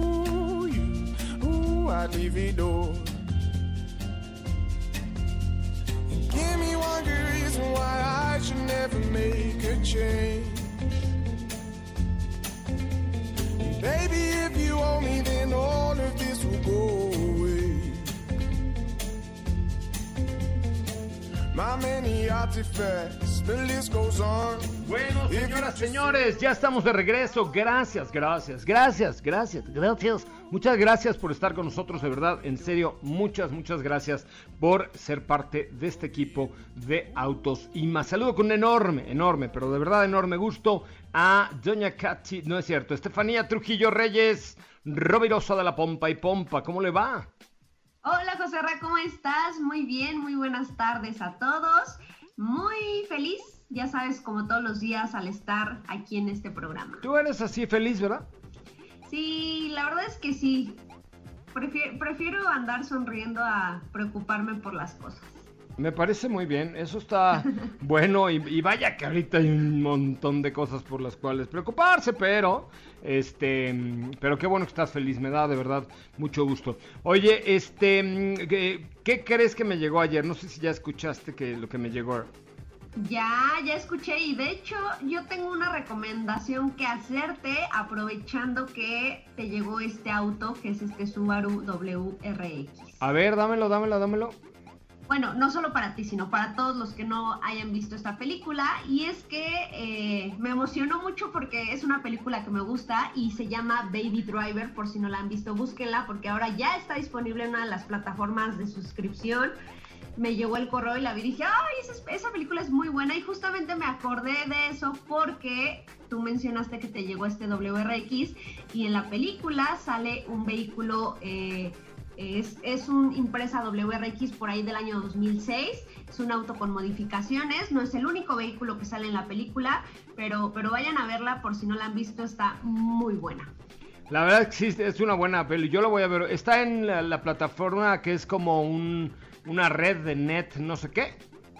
[SPEAKER 8] I'd leave it all. Give me one good reason why I should never make a change. Baby, if you owe me, then all of this will go away. My many artifacts, the list goes on.
[SPEAKER 1] Bueno, señoras, señores, ya estamos de regreso. Gracias, gracias, gracias, gracias, gracias. Muchas gracias por estar con nosotros, de verdad, en serio, muchas, muchas gracias por ser parte de este equipo de Autos y más. Saludo con un enorme, enorme, pero de verdad enorme gusto a Doña Katy, no es cierto, Estefanía Trujillo Reyes, Rovirosa de la Pompa y Pompa, ¿cómo le va?
[SPEAKER 9] Hola José Ra, ¿cómo estás? Muy bien, muy buenas tardes a todos. Muy feliz, ya sabes, como todos los días al estar aquí en este programa.
[SPEAKER 1] Tú eres así feliz, ¿verdad?
[SPEAKER 9] Sí, la verdad es que sí. Prefiero, prefiero andar sonriendo a preocuparme por las cosas.
[SPEAKER 1] Me parece muy bien, eso está bueno y, y vaya que ahorita hay un montón de cosas por las cuales preocuparse, pero este, pero qué bueno que estás feliz, me da de verdad mucho gusto. Oye, este, ¿qué, qué crees que me llegó ayer? No sé si ya escuchaste que lo que me llegó.
[SPEAKER 9] Ya, ya escuché y de hecho yo tengo una recomendación que hacerte aprovechando que te llegó este auto, que es este Subaru WRX.
[SPEAKER 1] A ver, dámelo, dámelo, dámelo.
[SPEAKER 9] bueno, no solo para ti, sino para todos los que no hayan visto esta película. Y es que eh, me emocionó mucho porque es una película que me gusta y se llama Baby Driver. Por si no la han visto, búsquenla porque ahora ya está disponible en una de las plataformas de suscripción. Me llegó el correo y la vi y dije, ay, esa, película es muy buena. Y justamente me acordé de eso porque tú mencionaste que te llegó este WRX y en la película sale un vehículo. Eh, es, es un impresa WRX por ahí del año 2006. Es un auto con modificaciones. No es el único vehículo que sale en la película, pero, pero vayan a verla por si no la han visto. Está muy buena.
[SPEAKER 1] La verdad sí, es una buena peli. Yo lo voy a ver. Está en la, la plataforma que es como un, una red de net, no sé qué.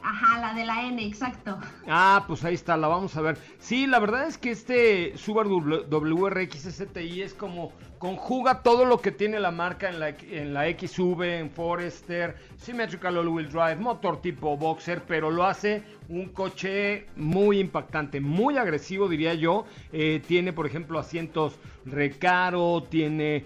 [SPEAKER 9] Ajá, la de la N, exacto.
[SPEAKER 1] Ah, pues ahí está, la vamos a ver. Sí, la verdad es que este Subaru WRX STI es como conjuga todo lo que tiene la marca en la, en la XV, en Forester, Symmetrical All-Wheel Drive, motor tipo Boxer, pero lo hace un coche muy impactante, muy agresivo diría yo. Eh, tiene, por ejemplo, asientos recaro, tiene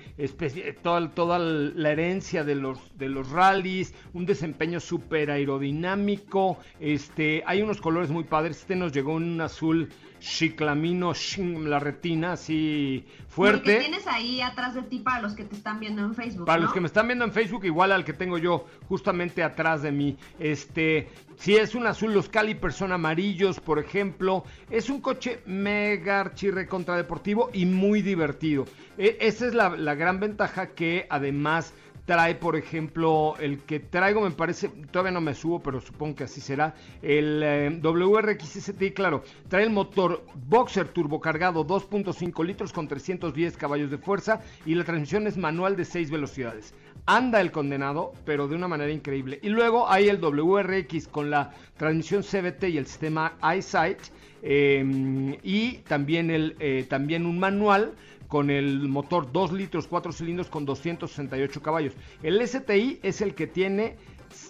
[SPEAKER 1] toda, toda, la herencia de los, de los rallies, un desempeño súper aerodinámico. Este, hay unos colores muy padres. Este nos llegó en un azul chiclamino, la retina así fuerte.
[SPEAKER 9] El que tienes ahí atrás de ti para los que te están viendo en Facebook.
[SPEAKER 1] Para
[SPEAKER 9] ¿no?
[SPEAKER 1] los que me están viendo en Facebook, igual al que tengo yo justamente atrás de mí. Este, si es un azul, los calipers son amarillos, por ejemplo. Es un coche mega archirre contradeportivo y muy divertido. E esa es la, la gran ventaja que además trae, por ejemplo, el que traigo, me parece, todavía no me subo, pero supongo que así será, el eh, WRX STI, claro, trae el motor Boxer turbocargado 2.5 litros con 310 caballos de fuerza y la transmisión es manual de 6 velocidades. Anda el condenado, pero de una manera increíble. Y luego hay el WRX con la transmisión CVT y el sistema EyeSight eh, y también, el, eh, también un manual con el motor 2 litros 4 cilindros con 268 caballos. El STI es el que tiene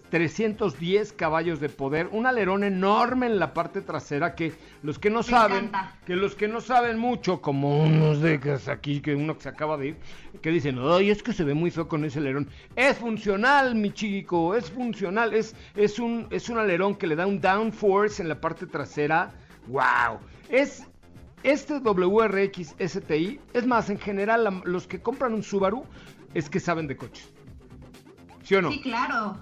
[SPEAKER 1] 310 caballos de poder, un alerón enorme en la parte trasera que los que no
[SPEAKER 9] Me
[SPEAKER 1] saben,
[SPEAKER 9] encanta.
[SPEAKER 1] que los que no saben mucho, como unos de aquí, que uno que se acaba de ir, que dicen, ay, es que se ve muy feo con ese alerón. Es funcional, mi chico, es funcional, es, es, un, es un alerón que le da un downforce en la parte trasera. ¡Wow! Es este WRX STI, es más, en general, los que compran un Subaru es que saben de coches. ¿Sí o no?
[SPEAKER 9] Sí, claro.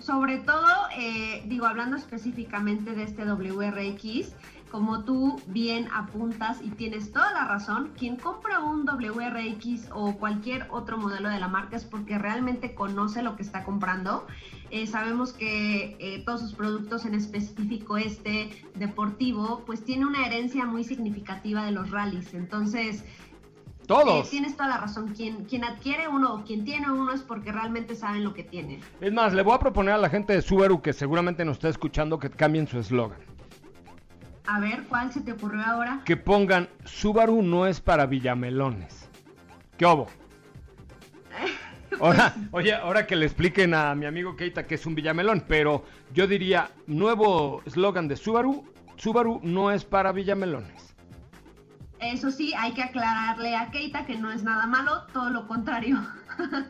[SPEAKER 9] Sobre todo, eh, digo, hablando específicamente de este WRX, como tú bien apuntas y tienes toda la razón, quien compra un WRX o cualquier otro modelo de la marca es porque realmente conoce lo que está comprando. Eh, sabemos que eh, todos sus productos, en específico este deportivo, pues tiene una herencia muy significativa de los rallies. Entonces,
[SPEAKER 1] Todos.
[SPEAKER 9] eh, tienes toda la razón. Quien, quien adquiere uno o quien tiene uno es porque realmente saben lo que tienen.
[SPEAKER 1] Es más, le voy a proponer a la gente de Subaru que seguramente nos está escuchando que cambien su eslogan.
[SPEAKER 9] A ver, ¿cuál se te ocurrió ahora?
[SPEAKER 1] Que pongan Subaru no es para villamelones. ¿Qué obo? Ahora, oye, ahora que le expliquen a mi amigo Keita que es un villamelón, pero yo diría, nuevo eslogan de Subaru, Subaru no es para villamelones.
[SPEAKER 9] Eso sí, hay que aclararle a Keita que no es nada malo, todo lo contrario.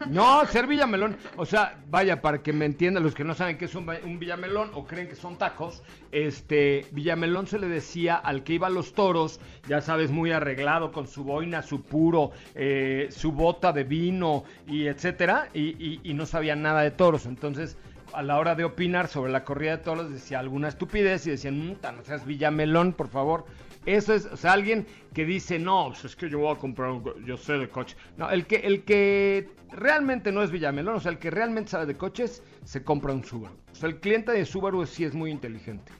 [SPEAKER 1] No, ser villamelón, o sea, vaya, para que me entiendan los que no saben qué es un, un villamelón o creen que son tacos, este, villamelón se le decía al que iba a los toros, ya sabes, muy arreglado, con su boina, su puro, eh, su bota de vino y etcétera, y, y- y no sabía nada de toros, entonces a la hora de opinar sobre la corrida de toros decía alguna estupidez y decían, "Mm, no seas villamelón, por favor. Eso es, o sea, alguien que dice, no, es que yo voy a comprar un, yo sé de coche. No, el que, el que realmente no es Villamelón, o sea, el que realmente sabe de coches, se compra un Subaru. O sea, el cliente de Subaru sí es muy inteligente.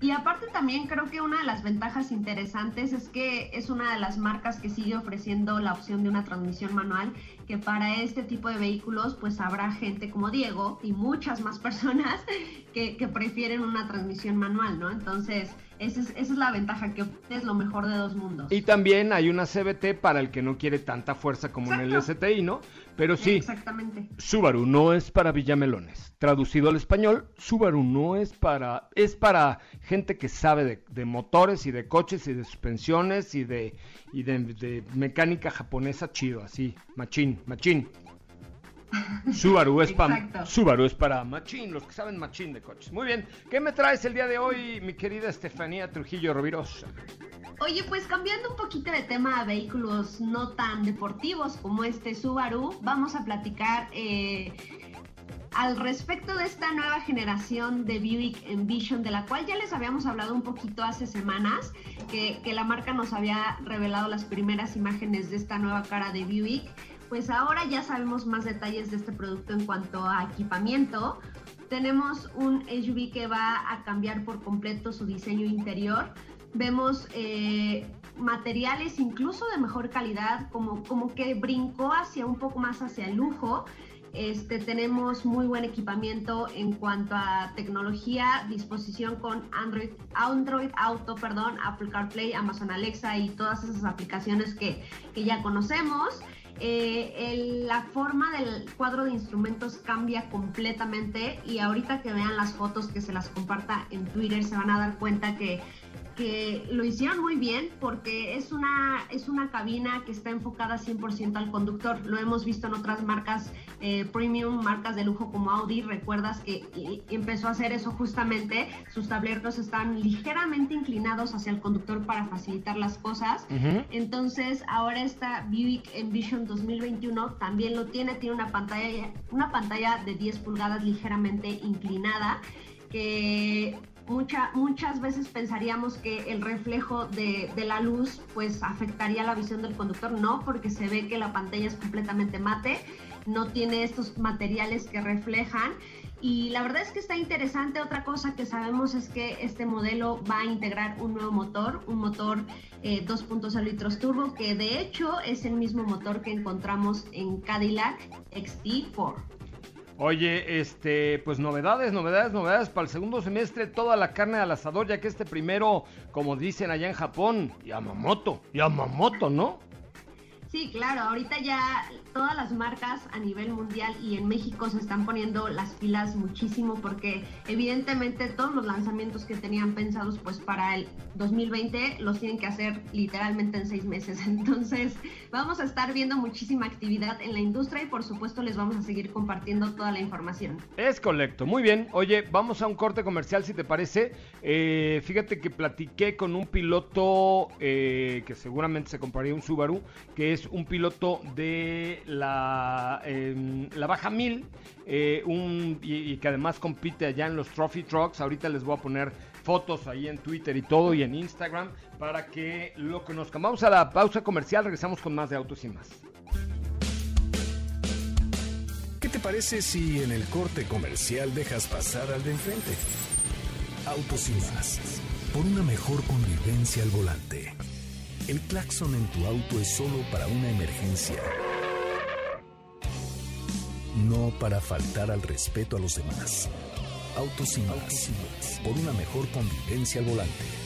[SPEAKER 9] Y aparte también creo que una de las ventajas interesantes es que es una de las marcas que sigue ofreciendo la opción de una transmisión manual, que para este tipo de vehículos pues habrá gente como Diego y muchas más personas que, que prefieren una transmisión manual, ¿no? Entonces, esa es, esa es la ventaja, que es lo mejor de dos mundos.
[SPEAKER 1] Y también hay una CBT para el que no quiere tanta fuerza como en el. STI, ¿no? Pero sí,
[SPEAKER 9] Exactamente.
[SPEAKER 1] Subaru no es para villamelones. Traducido al español, Subaru no es para... Es para gente que sabe de, de motores y de coches y de suspensiones y de, y de, de mecánica japonesa chido, así. Machín, machín. Subaru es, para. Subaru es para machín, los que saben machín de coches. Muy bien, ¿qué me traes el día de hoy, mi querida Estefanía Trujillo Rovirosa?
[SPEAKER 9] Oye, pues cambiando un poquito de tema a vehículos no tan deportivos como este Subaru, vamos a platicar eh, al respecto de esta nueva generación de Buick Envision, de la cual ya les habíamos hablado un poquito hace semanas, que, que la marca nos había revelado las primeras imágenes de esta nueva cara de Buick. Pues ahora ya sabemos más detalles de este producto en cuanto a equipamiento. Tenemos un SUV que va a cambiar por completo su diseño interior. Vemos eh, materiales incluso de mejor calidad, como, como que brincó hacia un poco más hacia el lujo. Este, tenemos muy buen equipamiento en cuanto a tecnología, disposición con Android, Android Auto, perdón, Apple CarPlay, Amazon Alexa y todas esas aplicaciones que, que ya conocemos. Eh, la forma del cuadro de instrumentos cambia completamente y ahorita que vean las fotos que se las comparta en Twitter se van a dar cuenta que, que lo hicieron muy bien porque es una, es una cabina que está enfocada 100% al conductor. Lo hemos visto en otras marcas eh, premium, marcas de lujo como Audi. Recuerdas que y- empezó a hacer eso justamente. Sus tableros están ligeramente inclinados hacia el conductor para facilitar las cosas. Entonces, ahora esta Buick Envision 2021 también lo tiene, tiene una pantalla, una pantalla de 10 pulgadas ligeramente inclinada, que mucha, muchas veces pensaríamos que el reflejo de, de la luz pues afectaría la visión del conductor, no, porque se ve que la pantalla es completamente mate, no tiene estos materiales que reflejan. Y la verdad es que está interesante. Otra cosa que sabemos es que este modelo va a integrar un nuevo motor, un motor eh, 2.0 litros turbo, que de hecho es el mismo motor que encontramos en Cadillac XT4.
[SPEAKER 1] Oye, este, pues novedades, novedades, novedades para el segundo semestre, toda la carne al asador, ya que este primero, como dicen allá en Japón, Yamamoto, Yamamoto, ¿no?
[SPEAKER 9] Sí, claro, ahorita ya todas las marcas a nivel mundial y en México se están poniendo las pilas muchísimo porque evidentemente todos los lanzamientos que tenían pensados pues para el 2020 los tienen que hacer literalmente en seis meses. Entonces vamos a estar viendo muchísima actividad en la industria y por supuesto les vamos a seguir compartiendo toda la información.
[SPEAKER 1] Es correcto, muy bien. Oye, vamos a un corte comercial si te parece. Eh, fíjate que platiqué con un piloto eh, que seguramente se compraría un Subaru, que es un piloto de la, em, la Baja 1000 eh, y que además compite allá en los Trophy Trucks. Ahorita les voy a poner fotos ahí en Twitter y todo y en Instagram para que lo conozcan. Vamos a la pausa comercial, regresamos con más de Autos y más.
[SPEAKER 2] ¿Qué te parece si en el corte comercial dejas pasar al de enfrente? Autos y más. Por una mejor convivencia al volante. El claxon en tu auto es solo para una emergencia. No para faltar al respeto a los demás. Autos y más. Por una mejor convivencia al volante.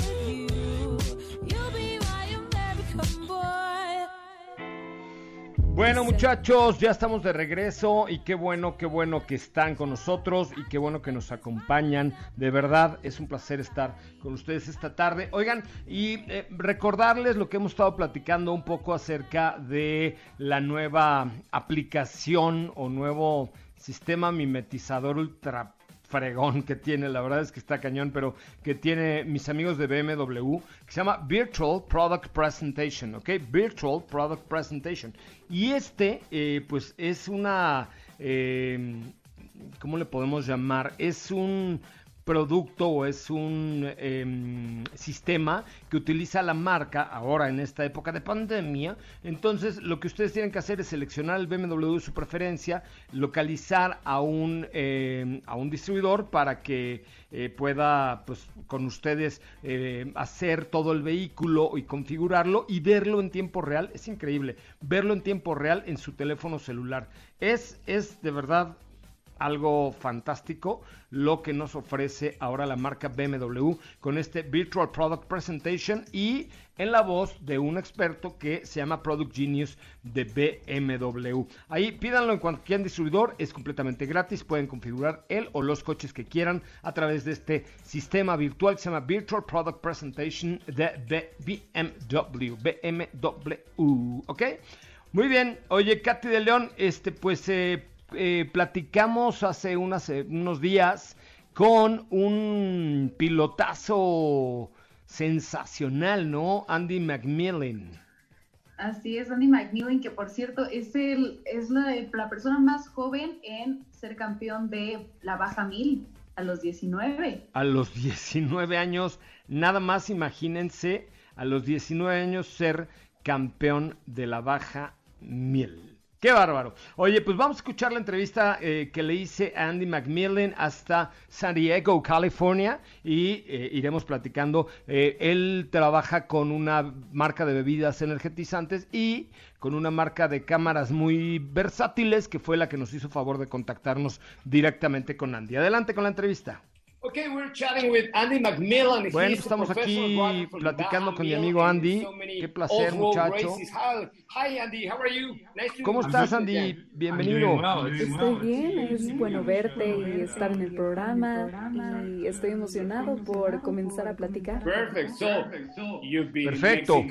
[SPEAKER 1] Bueno muchachos, ya estamos de regreso y qué bueno, qué bueno que están con nosotros y qué bueno que nos acompañan. De verdad es un placer estar con ustedes esta tarde. Oigan, y eh, recordarles lo que hemos estado platicando un poco acerca de la nueva aplicación o nuevo sistema mimetizador ultra fregón que tiene, la verdad es que está cañón, pero que tiene mis amigos de BMW, que se llama Virtual Product Presentation, ¿ok? Virtual Product Presentation. Y este, eh, pues es una, eh, ¿cómo le podemos llamar? Es un producto o es un em, sistema que utiliza la marca ahora en esta época de pandemia. Entonces lo que ustedes tienen que hacer es seleccionar el BMW de su preferencia, localizar a un, em, a un distribuidor para que eh, pueda pues, con ustedes eh, hacer todo el vehículo y configurarlo y verlo en tiempo real. Es increíble verlo en tiempo real en su teléfono celular. Es, es de verdad algo fantástico lo que nos ofrece ahora la marca BMW con este Virtual Product Presentation y en la voz de un experto que se llama Product Genius de BMW. Ahí pídanlo en cualquier distribuidor, es completamente gratis, pueden configurar él o los coches que quieran a través de este sistema virtual que se llama Virtual Product Presentation de BMW. BMW, ¿ok? Muy bien, oye Katy de León, este pues eh, eh, platicamos hace unas, eh, unos días con un pilotazo sensacional, ¿no? Andy McMillan.
[SPEAKER 4] Así es, Andy McMillan, que por cierto es, el, es la, la persona más joven en ser campeón de la baja mil a los 19.
[SPEAKER 1] A los 19 años, nada más imagínense, a los 19 años ser campeón de la baja mil. Qué bárbaro. Oye, pues vamos a escuchar la entrevista eh, que le hice a Andy McMillan hasta San Diego, California, y eh, iremos platicando. Eh, él trabaja con una marca de bebidas energetizantes y con una marca de cámaras muy versátiles, que fue la que nos hizo favor de contactarnos directamente con Andy. Adelante con la entrevista.
[SPEAKER 10] Okay, we're chatting with Andy McMillan.
[SPEAKER 1] Bueno,
[SPEAKER 10] He's
[SPEAKER 1] estamos aquí platicando con mi amigo
[SPEAKER 10] and
[SPEAKER 1] Andy. Qué placer, muchacho.
[SPEAKER 10] Hi, Andy. How are you? Nice to
[SPEAKER 1] ¿Cómo estás, Andy? Bienvenido.
[SPEAKER 5] Estoy bien, es bueno verte y estar en el programa y estoy emocionado por comenzar a platicar.
[SPEAKER 10] Perfect. So, you've been
[SPEAKER 1] Perfecto.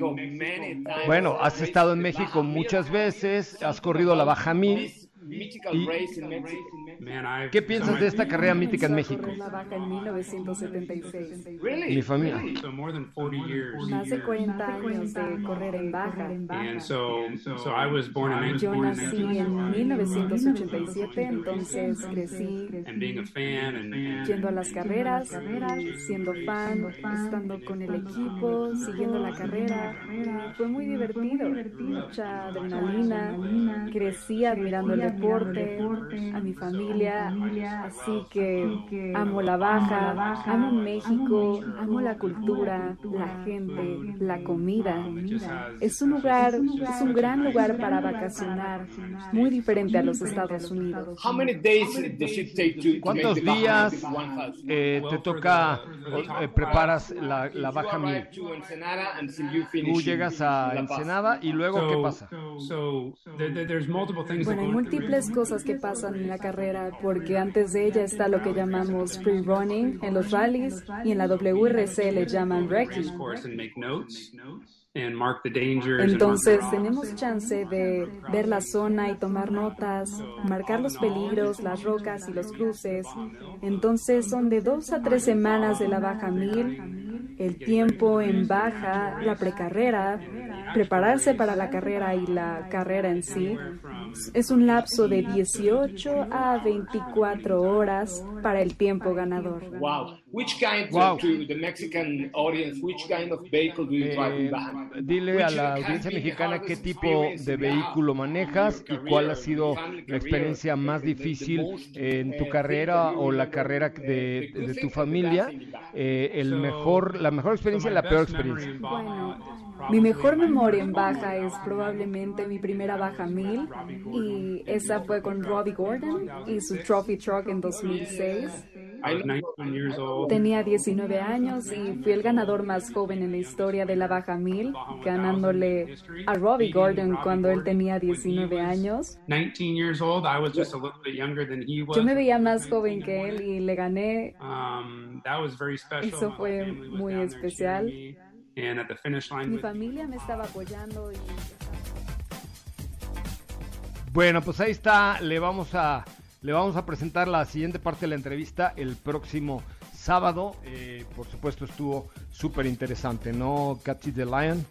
[SPEAKER 1] Bueno, has estado en México muchas veces, has corrido la Baja Mil.
[SPEAKER 10] Mythical
[SPEAKER 1] Y-
[SPEAKER 10] race in Mexico.
[SPEAKER 1] ¿Qué piensas de esta carrera mítica en México?
[SPEAKER 5] la baja en 1976.
[SPEAKER 10] Really?
[SPEAKER 1] Mi familia.
[SPEAKER 11] So more than 40 years.
[SPEAKER 5] Más de 40 años de correr en baja.
[SPEAKER 11] And so, so I was born in
[SPEAKER 5] Yo
[SPEAKER 11] 19-
[SPEAKER 5] nací en 1987, entonces crecí
[SPEAKER 11] and being a fan and, and
[SPEAKER 5] yendo a las carreras, siendo fan, estando con el equipo, siguiendo la carrera. Fue muy divertido, mucha adrenalina. Crecí admirando el deporte, a mi familia, así que amo la baja, amo México, amo la cultura, la gente, la comida. Es un lugar, es un gran lugar para vacacionar, muy diferente a los Estados Unidos.
[SPEAKER 1] ¿Cuántos días
[SPEAKER 10] Mil 1000?
[SPEAKER 1] eh, te toca, eh, preparas la, la Baja Mil? Tú llegas a. Ensenada y luego, ¿qué
[SPEAKER 11] so,
[SPEAKER 1] pasa?
[SPEAKER 11] so there, there- there's multiple things
[SPEAKER 5] Bueno,
[SPEAKER 11] that
[SPEAKER 5] hay múltiples cosas que pasan en la carrera porque antes de ella está lo que llamamos pre-running en los rallies y en la WRC le llaman
[SPEAKER 11] mark
[SPEAKER 5] Entonces tenemos chance de ver la zona y tomar notas, marcar los peligros, las rocas y los cruces. Entonces son de dos a tres semanas de la baja mil, el tiempo en baja, la precarrera, prepararse para la carrera y la carrera en sí. Es un lapso de 18 a 24 horas para el tiempo ganador.
[SPEAKER 10] Wow. Which kind
[SPEAKER 1] Wow.
[SPEAKER 10] to the Mexican audience, which kind of vehicle do you drive in
[SPEAKER 1] Eh,
[SPEAKER 10] Baja?
[SPEAKER 1] dile a la audiencia mexicana qué tipo de vehículo manejas y cuál ha sido la
[SPEAKER 10] career,
[SPEAKER 1] experiencia más difícil
[SPEAKER 10] most,
[SPEAKER 1] en tu
[SPEAKER 10] eh,
[SPEAKER 1] carrera o la carrera
[SPEAKER 10] eh,
[SPEAKER 1] de, de tu familia, eh, el
[SPEAKER 11] So-
[SPEAKER 1] mejor, la mejor experiencia y
[SPEAKER 11] so
[SPEAKER 1] la peor experiencia.
[SPEAKER 5] Bueno, Mi mejor memoria en baja es probablemente mi primera baja mil y esa fue con Robbie Gordon y su Trophy Truck en 2006.
[SPEAKER 11] I was 19 years old.
[SPEAKER 5] Tenía 19 años y fui el ganador más joven en la historia de la baja mil, ganándole a Robbie Gordon cuando él tenía 19 años.
[SPEAKER 11] 19 years old. I was just a little bit younger than he was.
[SPEAKER 5] Yo me veía más joven que él y le gané.
[SPEAKER 11] Um, that was very special.
[SPEAKER 5] Eso fue muy especial.
[SPEAKER 11] cheering me. And at the finish line
[SPEAKER 5] Mi familia me estaba apoyando y...
[SPEAKER 1] Bueno, pues ahí está, le vamos a le vamos a presentar la siguiente parte de la entrevista el próximo sábado. Eh, por supuesto estuvo súper interesante, ¿no, Katy the Lion?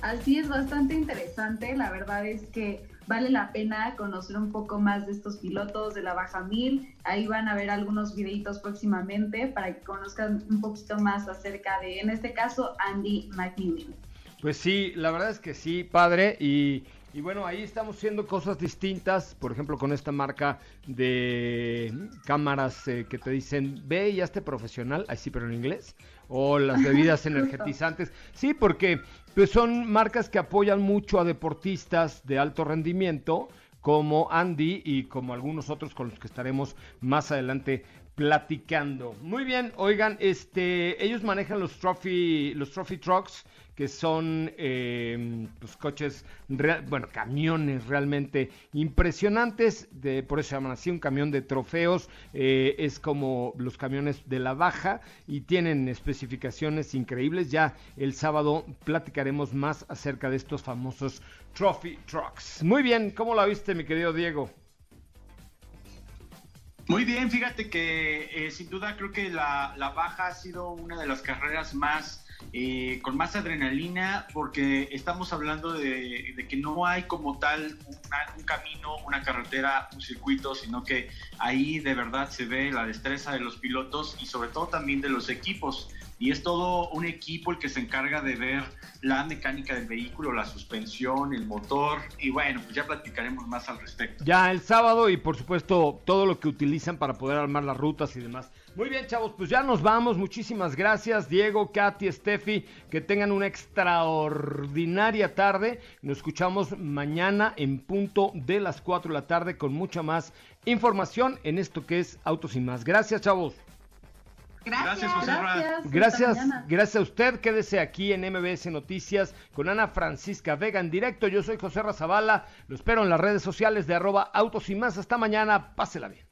[SPEAKER 4] Así es bastante interesante, la verdad es que vale la pena conocer un poco más de estos pilotos de la Baja 1000. Ahí van a ver algunos videitos próximamente para que conozcan un poquito más acerca de, en este caso, Andy McNeil.
[SPEAKER 1] Pues sí, la verdad es que sí, padre. Y, y bueno, ahí estamos haciendo cosas distintas. Por ejemplo, con esta marca de cámaras eh, que te dicen, ve y hazte profesional. Ahí sí, pero en inglés. O las bebidas energetizantes. Sí, porque pues, son marcas que apoyan mucho a deportistas de alto rendimiento como Andy y como algunos otros con los que estaremos más adelante platicando. Muy bien, oigan, este, ellos manejan los trophy, los trophy trucks, son eh, pues, coches, bueno, camiones realmente impresionantes, de, por eso se llaman así, un camión de trofeos, eh, es como los camiones de la baja y tienen especificaciones increíbles. Ya el sábado platicaremos más acerca de estos famosos trophy trucks. Muy bien, ¿cómo la viste, mi querido Diego?
[SPEAKER 6] Muy bien, fíjate que eh, sin duda creo que la, la baja ha sido una de las carreras más eh, con más adrenalina porque estamos hablando de, que no hay como tal un camino, una carretera, un circuito, sino que ahí de verdad se ve la destreza de los pilotos y sobre todo también de los equipos. Y es todo un equipo el que se encarga de ver la mecánica del vehículo, la suspensión, el motor y bueno, pues ya platicaremos más al respecto.
[SPEAKER 1] Ya el sábado y por supuesto todo lo que utilizan para poder armar las rutas y demás. Muy bien, chavos, pues ya nos vamos. Muchísimas gracias, Diego, Katy, Steffi. Que tengan una extraordinaria tarde. Nos escuchamos mañana en punto de las 4 de la tarde con mucha más información en esto que es Autos y más. Gracias, chavos.
[SPEAKER 9] Gracias.
[SPEAKER 4] Gracias.
[SPEAKER 1] Gracias, gracias a usted. Quédese aquí en MBS Noticias con Ana Francisca Vega en directo. Yo soy José Razabala. Lo espero en las redes sociales de arroba autos y más. Hasta mañana. Pásela bien.